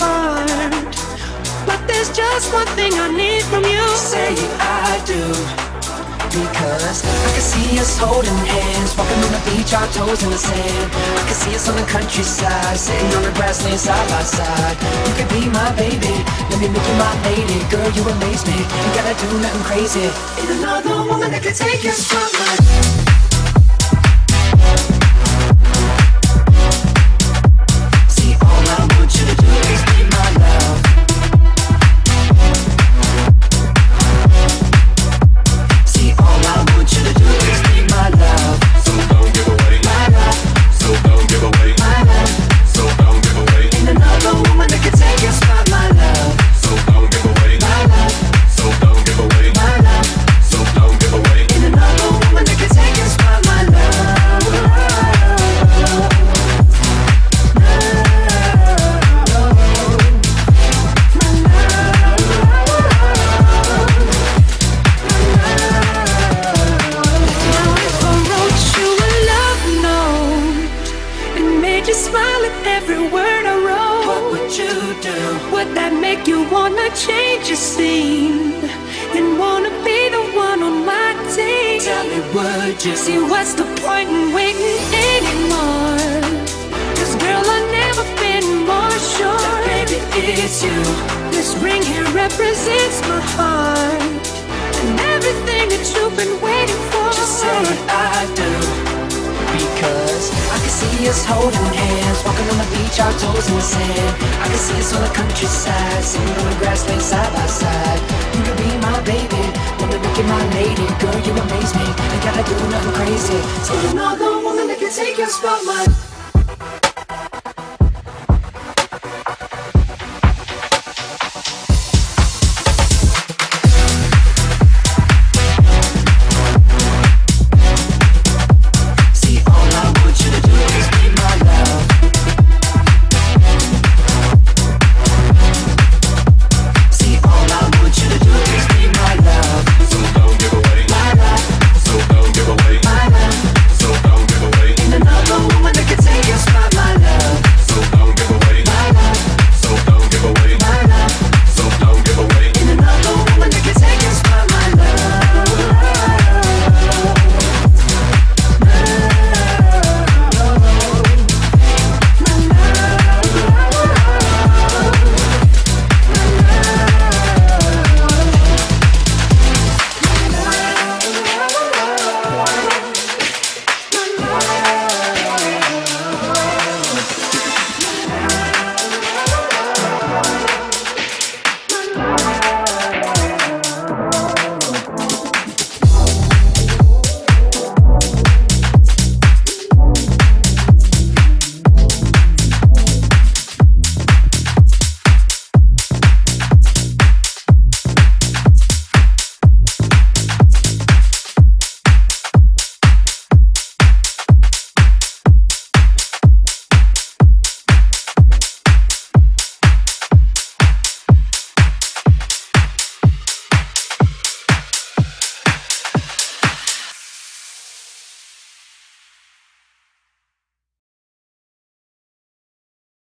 But there's just one thing I need from you. Say I do. Because I can see us holding hands, walking on the beach, our toes in the sand. I can see us on the countryside, sitting on the grassland side by side. You could be my baby, let me make you my lady. Girl, you amaze me. You gotta do nothing crazy. Ain't another woman that could take us from my. You're not crazy. So you're not the woman that can take your spotlight.